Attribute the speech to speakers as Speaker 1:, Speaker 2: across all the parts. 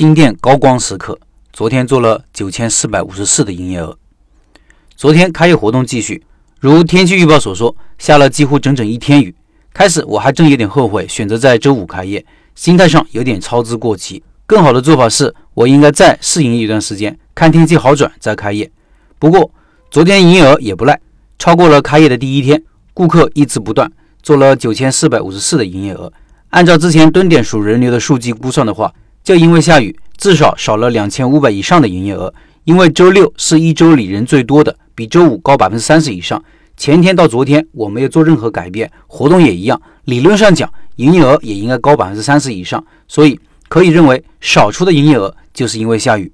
Speaker 1: 新店高光时刻，昨天做了九千四百五十四的营业额。昨天开业活动继续，如天气预报所说，下了几乎整整一天雨。开始我还真有点后悔选择在周五开业，心态上有点操之过急。更好的做法是我应该再试营业一段时间，看天气好转再开业。不过昨天营业额也不赖，超过了开业的第一天，顾客一直不断，做了九千四百五十四的营业额。按照之前蹲点数人流的数据估算的话。就因为下雨，至少少了两千五百以上的营业额。因为周六是一周里人最多的，比周五高百分之三十以上。前天到昨天我没有做任何改变，活动也一样。理论上讲，营业额也应该高百分之三十以上。所以可以认为，少出的营业额就是因为下雨。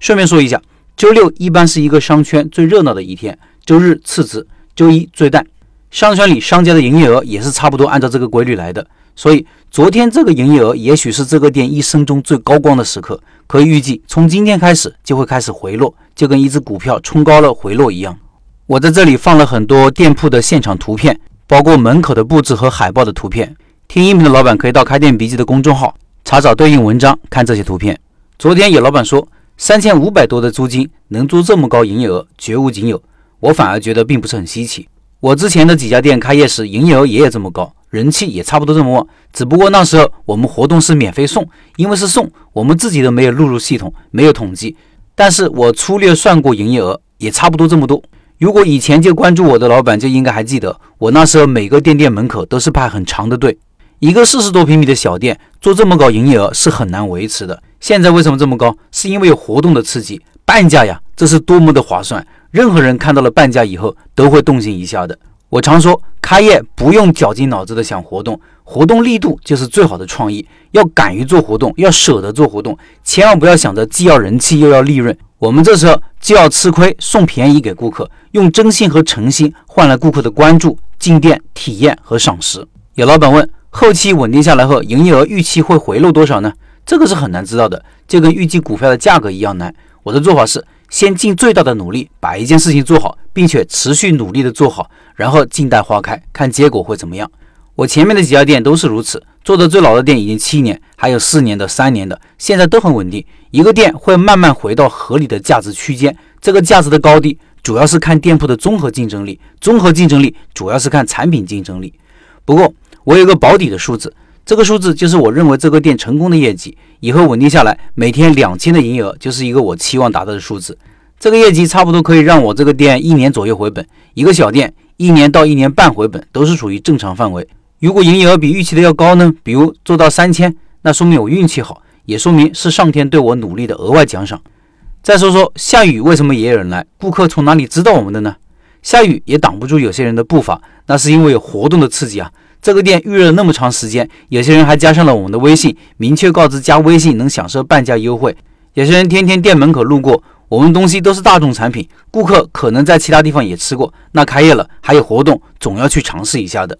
Speaker 1: 顺便说一下，周六一般是一个商圈最热闹的一天，周日次之，周一最淡。商圈里商家的营业额也是差不多按照这个规律来的。所以，昨天这个营业额也许是这个店一生中最高光的时刻。可以预计，从今天开始就会开始回落，就跟一只股票冲高了回落一样。我在这里放了很多店铺的现场图片，包括门口的布置和海报的图片。听音频的老板可以到开店笔记的公众号查找对应文章，看这些图片。昨天有老板说，三千五百多的租金能做这么高营业额，绝无仅有。我反而觉得并不是很稀奇。我之前的几家店开业时，营业额也有这么高。人气也差不多这么旺，只不过那时候我们活动是免费送，因为是送，我们自己都没有录入系统，没有统计。但是我粗略算过营业额，也差不多这么多。如果以前就关注我的老板，就应该还记得，我那时候每个店店门口都是排很长的队。一个四十多平米的小店做这么高营业额是很难维持的。现在为什么这么高？是因为有活动的刺激，半价呀，这是多么的划算！任何人看到了半价以后都会动心一下的。我常说，开业不用绞尽脑汁的想活动，活动力度就是最好的创意。要敢于做活动，要舍得做活动，千万不要想着既要人气又要利润。我们这时候就要吃亏送便宜给顾客，用真心和诚心换来顾客的关注、进店体验和赏识。有老板问，后期稳定下来后，营业额预期会回落多少呢？这个是很难知道的，就跟预计股票的价格一样难。我的做法是。先尽最大的努力把一件事情做好，并且持续努力的做好，然后静待花开，看结果会怎么样。我前面的几家店都是如此，做的最老的店已经七年，还有四年的、三年的，现在都很稳定。一个店会慢慢回到合理的价值区间，这个价值的高低主要是看店铺的综合竞争力，综合竞争力主要是看产品竞争力。不过我有个保底的数字。这个数字就是我认为这个店成功的业绩，以后稳定下来，每天两千的营业额就是一个我期望达到的数字。这个业绩差不多可以让我这个店一年左右回本，一个小店一年到一年半回本都是属于正常范围。如果营业额比预期的要高呢？比如做到三千，那说明我运气好，也说明是上天对我努力的额外奖赏。再说说下雨为什么也有人来？顾客从哪里知道我们的呢？下雨也挡不住有些人的步伐，那是因为有活动的刺激啊。这个店预热了那么长时间，有些人还加上了我们的微信，明确告知加微信能享受半价优惠。有些人天天店门口路过，我们东西都是大众产品，顾客可能在其他地方也吃过，那开业了还有活动，总要去尝试一下的。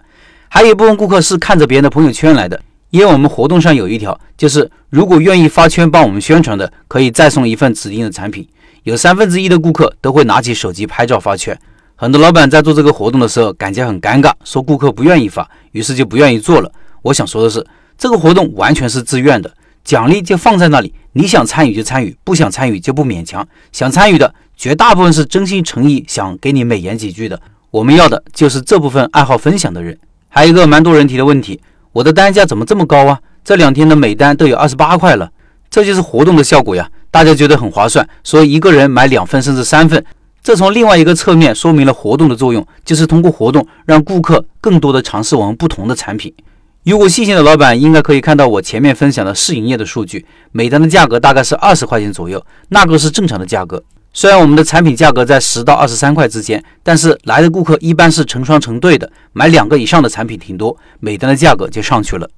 Speaker 1: 还有一部分顾客是看着别人的朋友圈来的，因为我们活动上有一条，就是如果愿意发圈帮我们宣传的，可以再送一份指定的产品。有三分之一的顾客都会拿起手机拍照发圈。很多老板在做这个活动的时候，感觉很尴尬，说顾客不愿意发，于是就不愿意做了。我想说的是，这个活动完全是自愿的，奖励就放在那里，你想参与就参与，不想参与就不勉强。想参与的绝大部分是真心诚意想给你美言几句的，我们要的就是这部分爱好分享的人。还有一个蛮多人提的问题，我的单价怎么这么高啊？这两天的每单都有二十八块了，这就是活动的效果呀，大家觉得很划算，所以一个人买两份甚至三份。这从另外一个侧面说明了活动的作用，就是通过活动让顾客更多的尝试我们不同的产品。如果细心的老板应该可以看到我前面分享的试营业的数据，每单的价格大概是二十块钱左右，那个是正常的价格。虽然我们的产品价格在十到二十三块之间，但是来的顾客一般是成双成对的，买两个以上的产品挺多，每单的价格就上去了。